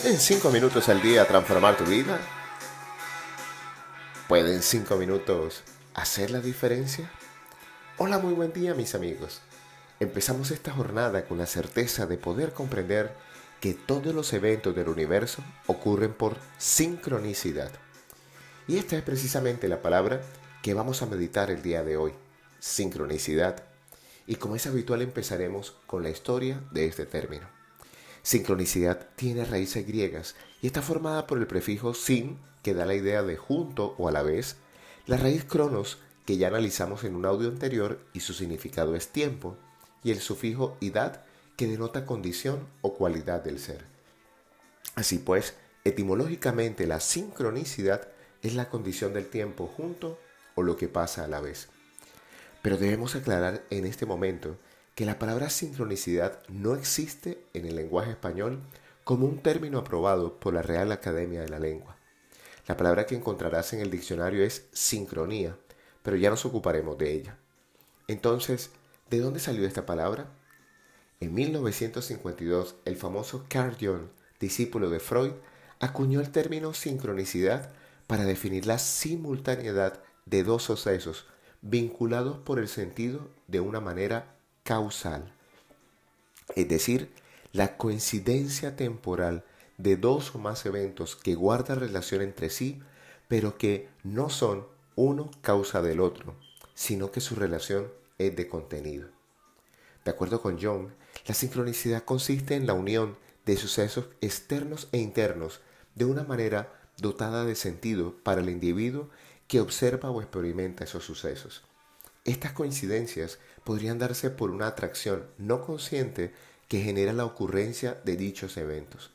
¿Pueden cinco minutos al día transformar tu vida? ¿Pueden cinco minutos hacer la diferencia? Hola, muy buen día mis amigos. Empezamos esta jornada con la certeza de poder comprender que todos los eventos del universo ocurren por sincronicidad. Y esta es precisamente la palabra que vamos a meditar el día de hoy, sincronicidad. Y como es habitual empezaremos con la historia de este término. Sincronicidad tiene raíces griegas y está formada por el prefijo sin, que da la idea de junto o a la vez, la raíz cronos, que ya analizamos en un audio anterior y su significado es tiempo, y el sufijo idad, que denota condición o cualidad del ser. Así pues, etimológicamente la sincronicidad es la condición del tiempo junto o lo que pasa a la vez. Pero debemos aclarar en este momento que la palabra sincronicidad no existe en el lenguaje español como un término aprobado por la Real Academia de la Lengua. La palabra que encontrarás en el diccionario es sincronía, pero ya nos ocuparemos de ella. Entonces, ¿de dónde salió esta palabra? En 1952, el famoso Carl Jung, discípulo de Freud, acuñó el término sincronicidad para definir la simultaneidad de dos sucesos vinculados por el sentido de una manera causal, es decir, la coincidencia temporal de dos o más eventos que guardan relación entre sí, pero que no son uno causa del otro, sino que su relación es de contenido. De acuerdo con Jung, la sincronicidad consiste en la unión de sucesos externos e internos de una manera dotada de sentido para el individuo que observa o experimenta esos sucesos. Estas coincidencias podrían darse por una atracción no consciente que genera la ocurrencia de dichos eventos,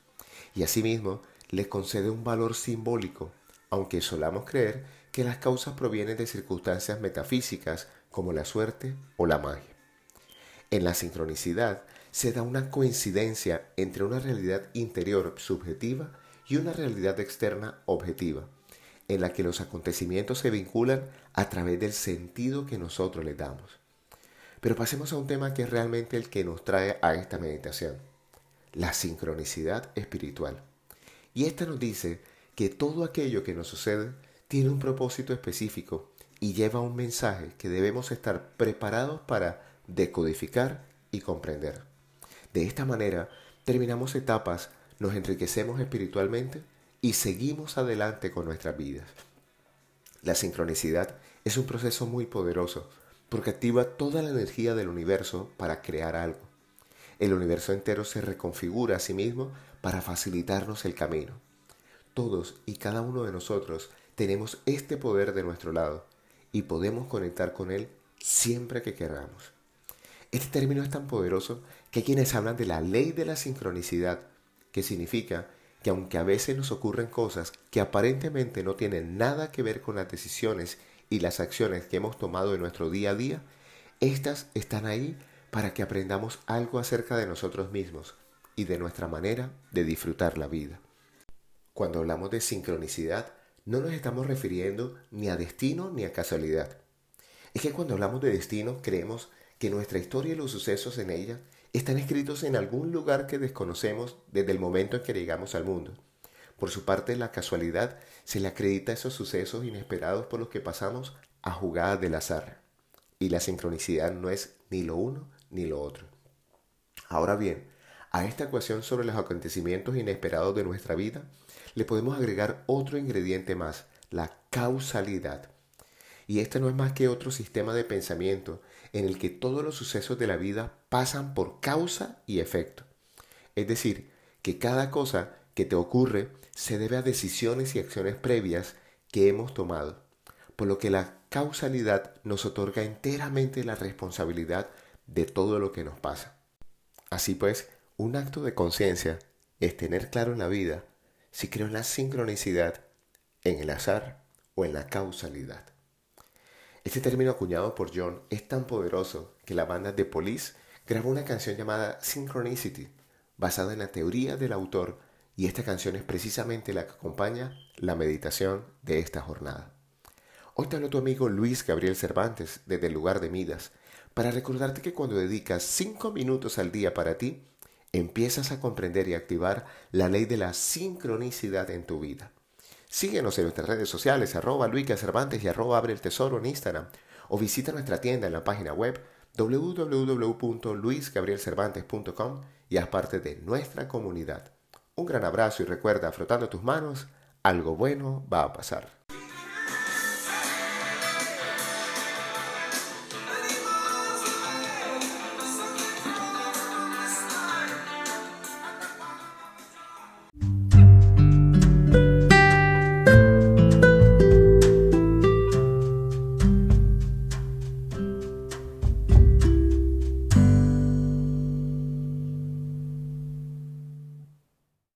y asimismo le concede un valor simbólico, aunque solamos creer que las causas provienen de circunstancias metafísicas como la suerte o la magia. En la sincronicidad se da una coincidencia entre una realidad interior subjetiva y una realidad externa objetiva, en la que los acontecimientos se vinculan a través del sentido que nosotros les damos. Pero pasemos a un tema que es realmente el que nos trae a esta meditación, la sincronicidad espiritual. Y esta nos dice que todo aquello que nos sucede tiene un propósito específico y lleva un mensaje que debemos estar preparados para decodificar y comprender. De esta manera terminamos etapas, nos enriquecemos espiritualmente y seguimos adelante con nuestras vidas. La sincronicidad es un proceso muy poderoso porque activa toda la energía del universo para crear algo. El universo entero se reconfigura a sí mismo para facilitarnos el camino. Todos y cada uno de nosotros tenemos este poder de nuestro lado y podemos conectar con él siempre que queramos. Este término es tan poderoso que hay quienes hablan de la ley de la sincronicidad, que significa que aunque a veces nos ocurren cosas que aparentemente no tienen nada que ver con las decisiones y las acciones que hemos tomado en nuestro día a día, estas están ahí para que aprendamos algo acerca de nosotros mismos y de nuestra manera de disfrutar la vida. Cuando hablamos de sincronicidad, no nos estamos refiriendo ni a destino ni a casualidad. Es que cuando hablamos de destino creemos que nuestra historia y los sucesos en ella están escritos en algún lugar que desconocemos desde el momento en que llegamos al mundo. Por su parte, la casualidad se le acredita a esos sucesos inesperados por los que pasamos a jugadas del azar. Y la sincronicidad no es ni lo uno ni lo otro. Ahora bien, a esta ecuación sobre los acontecimientos inesperados de nuestra vida le podemos agregar otro ingrediente más, la causalidad. Y este no es más que otro sistema de pensamiento en el que todos los sucesos de la vida pasan por causa y efecto. Es decir, que cada cosa que te ocurre se debe a decisiones y acciones previas que hemos tomado, por lo que la causalidad nos otorga enteramente la responsabilidad de todo lo que nos pasa. Así pues, un acto de conciencia es tener claro en la vida si creo en la sincronicidad, en el azar o en la causalidad. Este término acuñado por John es tan poderoso que la banda The Police grabó una canción llamada Synchronicity, basada en la teoría del autor, y esta canción es precisamente la que acompaña la meditación de esta jornada. Hoy te hablo tu amigo Luis Gabriel Cervantes desde el lugar de Midas, para recordarte que cuando dedicas cinco minutos al día para ti, empiezas a comprender y activar la ley de la sincronicidad en tu vida. Síguenos en nuestras redes sociales, arroba Luica Cervantes y arroba Abre el Tesoro en Instagram, o visita nuestra tienda en la página web www.luisgabrielcervantes.com y haz parte de nuestra comunidad. Un gran abrazo y recuerda, frotando tus manos, algo bueno va a pasar.